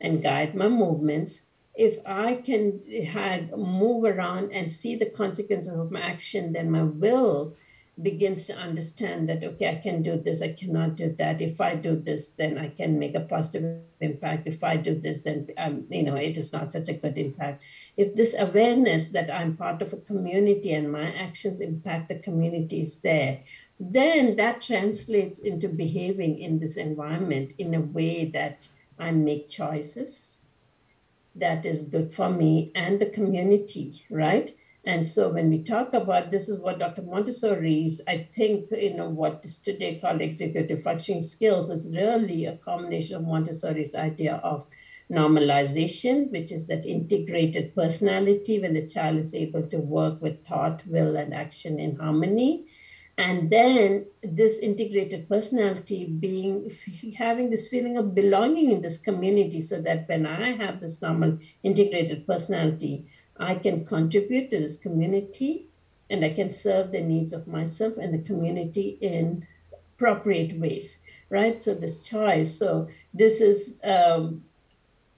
and guide my movements, if I can have, move around and see the consequences of my action, then my will begins to understand that okay i can do this i cannot do that. If i do this then i can make a positive impact. If i do this then um, you know it is not such a good impact. If this awareness that i'm part of a community and my actions impact the community is there then that translates into behaving in this environment in a way that I make choices that is good for me and the community, right? And so when we talk about this is what Dr. Montessori's, I think, you know, what is today called executive functioning skills is really a combination of Montessori's idea of normalization, which is that integrated personality when the child is able to work with thought, will, and action in harmony. And then this integrated personality being having this feeling of belonging in this community, so that when I have this normal integrated personality, I can contribute to this community and I can serve the needs of myself and the community in appropriate ways, right? So this choice. So this is um,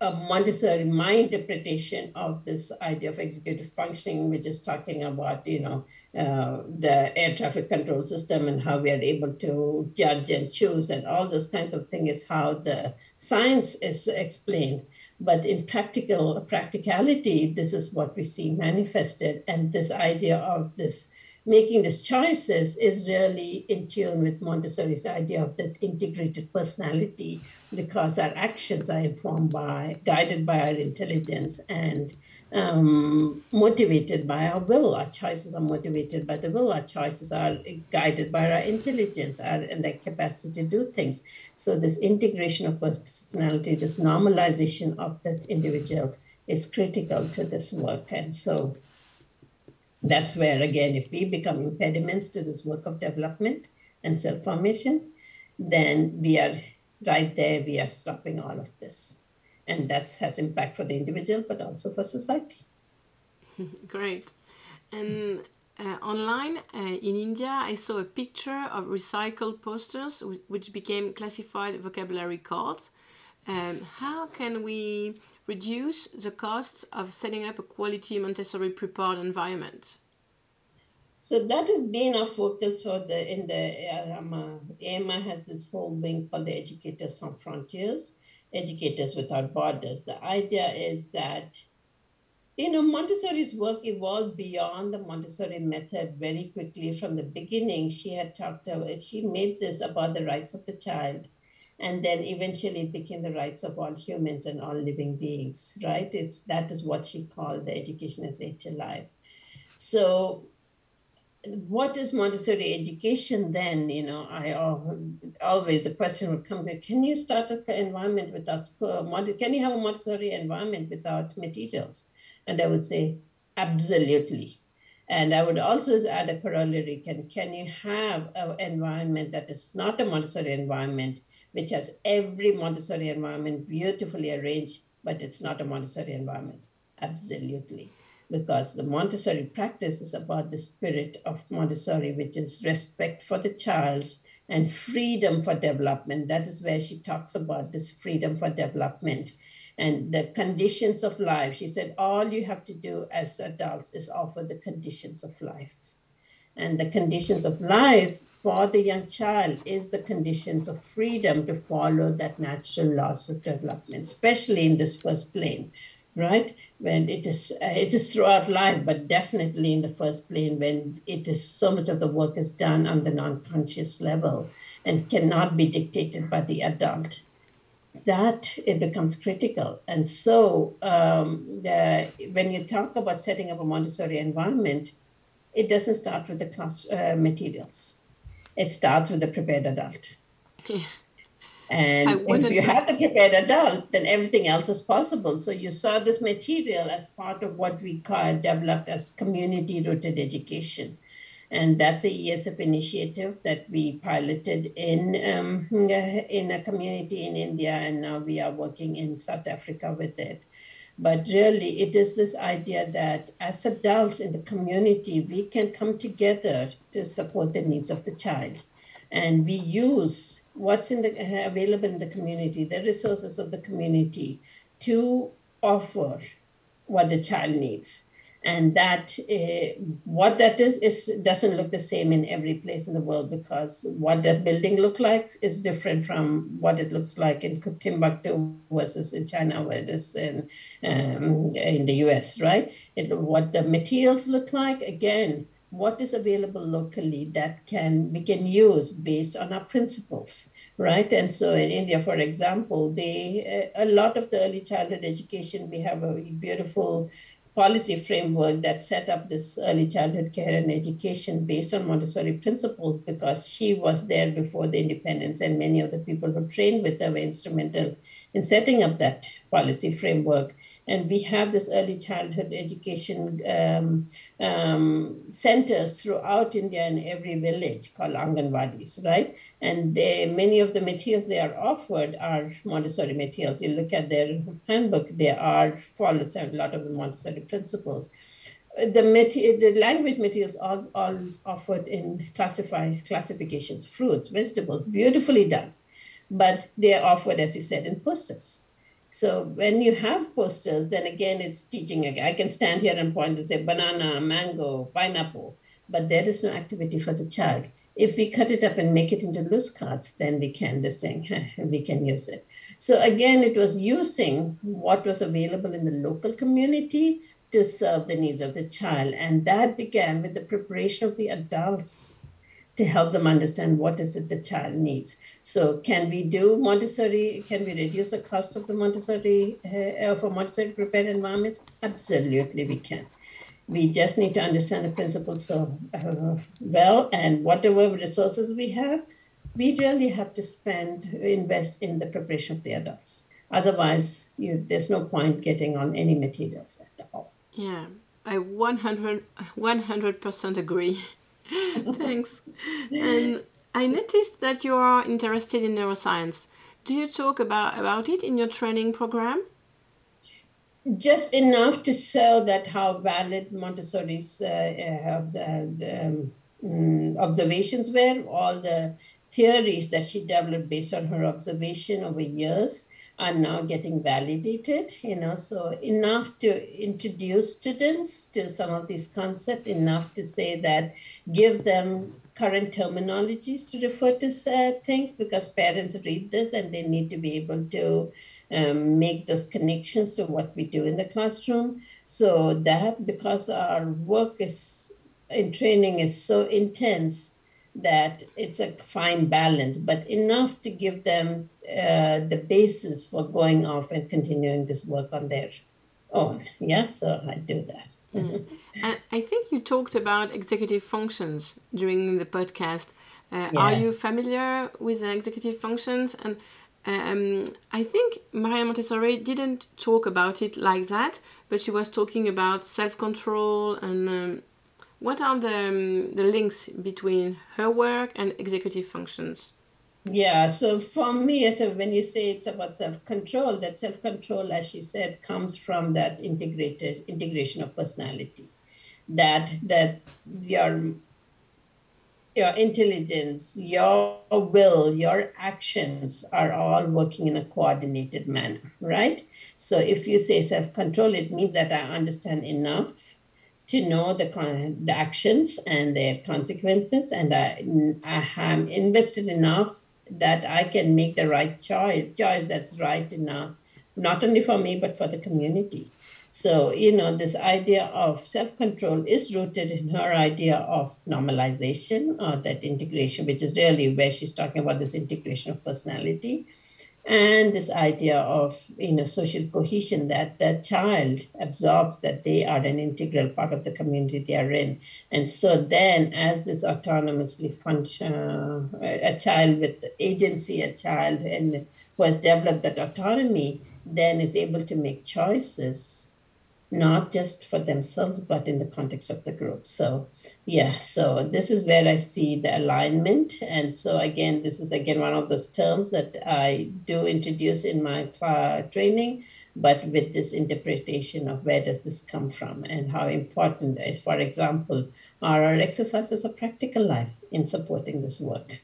a Montessori, my interpretation of this idea of executive functioning, which is talking about, you know, uh, the air traffic control system and how we are able to judge and choose and all those kinds of things is how the science is explained. But in practical practicality, this is what we see manifested. And this idea of this making these choices is really in tune with Montessori's idea of that integrated personality because our actions are informed by, guided by our intelligence and um, motivated by our will. Our choices are motivated by the will. Our choices are guided by our intelligence our, and the capacity to do things. So, this integration of personality, this normalization of that individual is critical to this work. And so, that's where, again, if we become impediments to this work of development and self formation, then we are right there, we are stopping all of this. And that has impact for the individual, but also for society. Great. And uh, online uh, in India, I saw a picture of recycled posters, which became classified vocabulary cards. Um, how can we reduce the costs of setting up a quality Montessori prepared environment? So that has been our focus for the in the AMI. AMI has this whole wing called the Educateurs sans Frontières, Educators Without Borders. The idea is that you know Montessori's work evolved beyond the Montessori method very quickly from the beginning. She had talked about she made this about the rights of the child and then eventually it became the rights of all humans and all living beings right it's that is what she called the education as alive so what is Montessori education then? You know, I always the question would come: Can you start an environment without school? Can you have a Montessori environment without materials? And I would say, absolutely. And I would also add a corollary: Can can you have an environment that is not a Montessori environment, which has every Montessori environment beautifully arranged, but it's not a Montessori environment? Absolutely because the Montessori practice is about the spirit of Montessori, which is respect for the child's and freedom for development. That is where she talks about this freedom for development and the conditions of life. She said, All you have to do as adults is offer the conditions of life. And the conditions of life for the young child is the conditions of freedom to follow that natural laws of development, especially in this first plane right? When it is uh, it is throughout life, but definitely in the first plane when it is so much of the work is done on the non-conscious level and cannot be dictated by the adult. That it becomes critical, and so um, the, when you talk about setting up a Montessori environment, it doesn't start with the class uh, materials. It starts with the prepared adult. Yeah. And if you have the prepared adult, then everything else is possible. So you saw this material as part of what we call developed as community rooted education. And that's a ESF initiative that we piloted in um, in a community in India, and now we are working in South Africa with it. But really, it is this idea that as adults in the community, we can come together to support the needs of the child and we use what's in the available in the community the resources of the community to offer what the child needs and that uh, what that is is doesn't look the same in every place in the world because what the building look like is different from what it looks like in Timbuktu versus in China versus in um, in the U.S. Right? It, what the materials look like again what is available locally that can we can use based on our principles right and so in india for example they uh, a lot of the early childhood education we have a beautiful policy framework that set up this early childhood care and education based on Montessori principles because she was there before the independence and many of the people who trained with her were instrumental in setting up that policy framework. And we have this early childhood education um, um, centers throughout India in every village called Anganwadis, right? And they, many of the materials they are offered are Montessori materials. You look at their handbook, they are follows a lot of the Montessori principles the mater- the language materials are all offered in classified classifications fruits vegetables beautifully done but they're offered, as you said, in posters. So when you have posters, then again, it's teaching. Again. I can stand here and point and say banana, mango, pineapple, but there is no activity for the child. If we cut it up and make it into loose cards, then we can this thing we can use it. So again, it was using what was available in the local community to serve the needs of the child, and that began with the preparation of the adults to help them understand what is it the child needs. So can we do Montessori? Can we reduce the cost of the Montessori uh, for Montessori prepared environment? Absolutely, we can. We just need to understand the principles so uh, well, and whatever resources we have, we really have to spend invest in the preparation of the adults. Otherwise, you, there's no point getting on any materials at all. Yeah, I 100 100% agree. Thanks. And I noticed that you are interested in neuroscience. Do you talk about, about it in your training program? Just enough to show that how valid Montessori's uh, um, observations were, all the theories that she developed based on her observation over years are now getting validated you know so enough to introduce students to some of these concepts enough to say that give them current terminologies to refer to things because parents read this and they need to be able to um, make those connections to what we do in the classroom. So that because our work is in training is so intense that it's a fine balance, but enough to give them uh, the basis for going off and continuing this work on their own. Yeah, so I do that. mm. I think you talked about executive functions during the podcast. Uh, yeah. Are you familiar with executive functions? And um, I think Maria Montessori didn't talk about it like that, but she was talking about self control and um, what are the, um, the links between her work and executive functions? Yeah, so for me, so when you say it's about self-control, that self-control, as she said, comes from that integrated integration of personality. That that your your intelligence, your will, your actions are all working in a coordinated manner, right? So if you say self-control, it means that I understand enough to know the, the actions and their consequences and I, I am invested enough that I can make the right choice, choice that's right enough, not only for me, but for the community. So, you know, this idea of self control is rooted in her idea of normalization or that integration, which is really where she's talking about this integration of personality and this idea of you know social cohesion that the child absorbs that they are an integral part of the community they are in. And so then as this autonomously function a child with agency a child and who has developed that autonomy then is able to make choices not just for themselves, but in the context of the group. So, yeah, so this is where I see the alignment. And so, again, this is again one of those terms that I do introduce in my training, but with this interpretation of where does this come from and how important, is, for example, are our exercises of practical life in supporting this work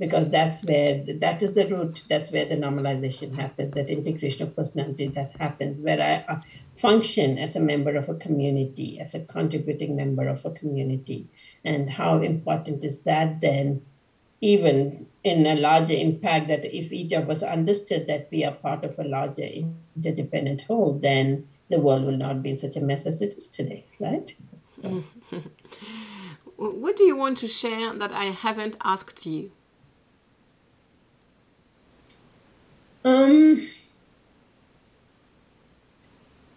because that's where that is the root that's where the normalization happens that integration of personality that happens where i function as a member of a community as a contributing member of a community and how important is that then even in a larger impact that if each of us understood that we are part of a larger interdependent whole then the world will not be in such a mess as it is today right so. what do you want to share that I haven't asked you? Um,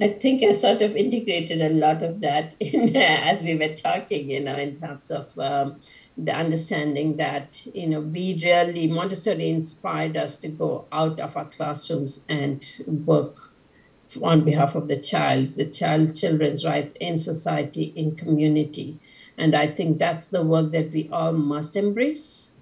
I think I sort of integrated a lot of that in as we were talking, you know, in terms of um, the understanding that, you know, we really, Montessori inspired us to go out of our classrooms and work on behalf of the child, the child, children's rights in society, in community. And I think that's the work that we all must embrace.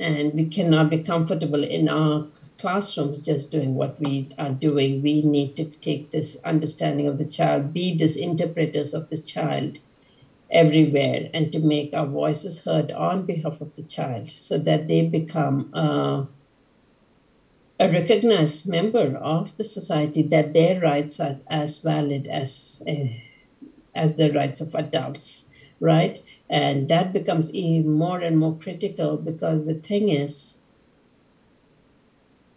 And we cannot be comfortable in our classrooms just doing what we are doing. We need to take this understanding of the child, be these interpreters of the child everywhere, and to make our voices heard on behalf of the child so that they become uh, a recognized member of the society, that their rights are as valid as, uh, as the rights of adults, right? And that becomes even more and more critical because the thing is,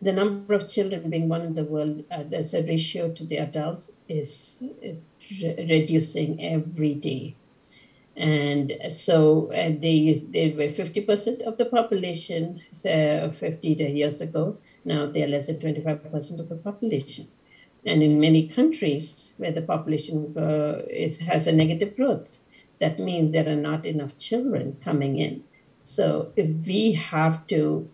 the number of children being born in the world uh, as a ratio to the adults is uh, re- reducing every day. And so uh, they, they were 50% of the population uh, 50 years ago. Now they are less than 25% of the population. And in many countries where the population uh, is, has a negative growth, that means there are not enough children coming in. So if we have to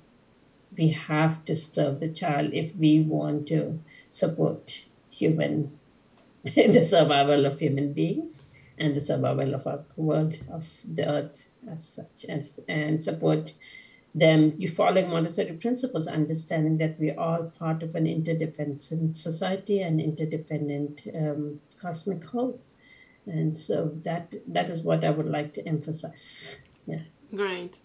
we have to serve the child if we want to support human the survival of human beings and the survival of our world of the earth as such as and support them. You following montessori principles understanding that we are all part of an interdependent society and interdependent um, cosmic whole. And so that that is what i would like to emphasize. Yeah. Great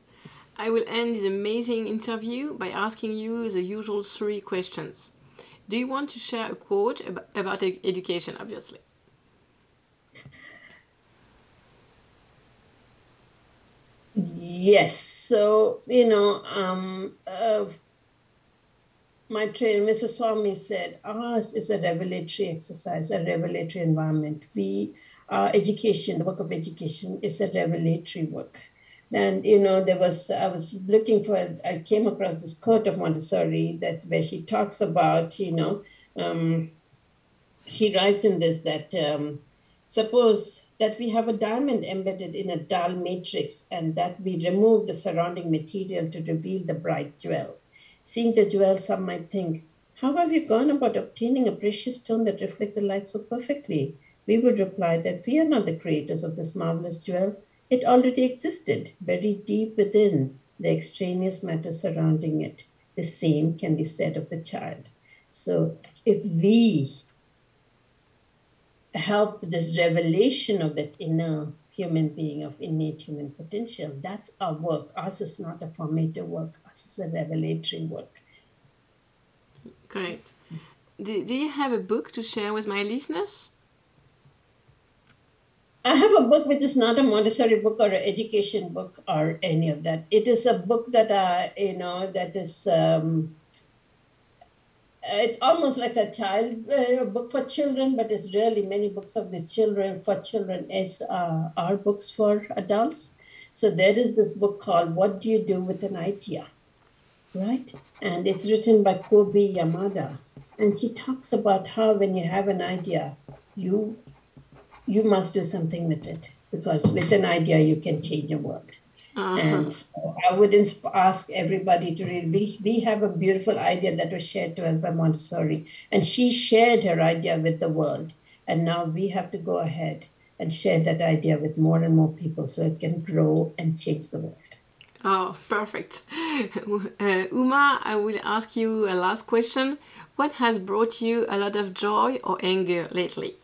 I will end this amazing interview by asking you the usual three questions. Do you want to share a quote about education, obviously? Yes. So, you know, um, uh, my trainer, Mrs. Swami, said, ours is a revelatory exercise, a revelatory environment. We, our education, the work of education, is a revelatory work and you know there was i was looking for i came across this quote of montessori that where she talks about you know um, she writes in this that um, suppose that we have a diamond embedded in a dull matrix and that we remove the surrounding material to reveal the bright jewel. Seeing the jewel some might think how have you gone about obtaining a precious stone that reflects the light so perfectly? We would reply that we are not the creators of this marvelous jewel it already existed very deep within the extraneous matter surrounding it. The same can be said of the child. So if we help this revelation of that inner human being of innate human potential, that's our work. Ours is not a formative work, ours is a revelatory work. Great. Do, do you have a book to share with my listeners? I have a book which is not a Montessori book or an education book or any of that. It is a book that I, you know, that is. Um, it's almost like a child uh, book for children, but it's really many books of these children for children as uh, are books for adults. So there is this book called "What Do You Do with an Idea," right? And it's written by Kobi Yamada, and she talks about how when you have an idea, you you must do something with it because with an idea you can change a world. Uh-huh. And so I would insp- ask everybody to read. We, we have a beautiful idea that was shared to us by Montessori, and she shared her idea with the world. And now we have to go ahead and share that idea with more and more people so it can grow and change the world. Oh, perfect. Uh, Uma, I will ask you a last question. What has brought you a lot of joy or anger lately?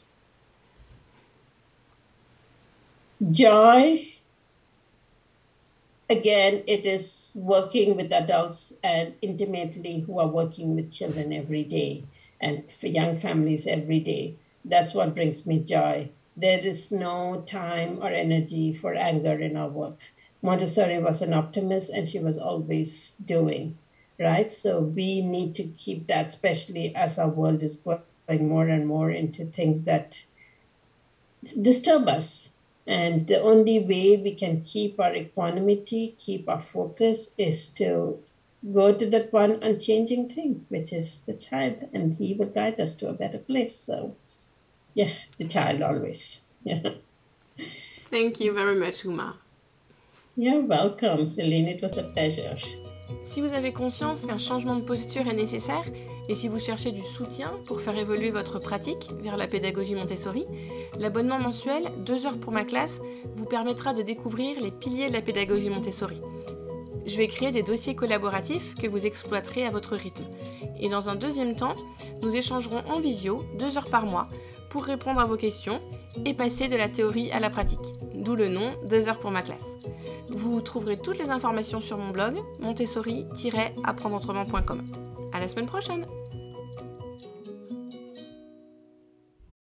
Joy, again, it is working with adults and intimately who are working with children every day and for young families every day. That's what brings me joy. There is no time or energy for anger in our work. Montessori was an optimist and she was always doing, right? So we need to keep that, especially as our world is going more and more into things that disturb us And the only way we can keep our equanimity, keep our focus, is to go to that one unchanging thing, which is the child, and he will guide us to a better place. So, yeah, the child always. Yeah. Thank you very much, Uma. You're welcome, Celine. It was a pleasure. Si vous avez conscience qu'un changement de posture est nécessaire et si vous cherchez du soutien pour faire évoluer votre pratique vers la pédagogie Montessori, l'abonnement mensuel 2 heures pour ma classe vous permettra de découvrir les piliers de la pédagogie Montessori. Je vais créer des dossiers collaboratifs que vous exploiterez à votre rythme. Et dans un deuxième temps, nous échangerons en visio 2 heures par mois pour répondre à vos questions et passer de la théorie à la pratique. D'où le nom 2 heures pour ma classe. Vous trouverez toutes les informations sur mon blog montessori-apprendreautrement.com. À la semaine prochaine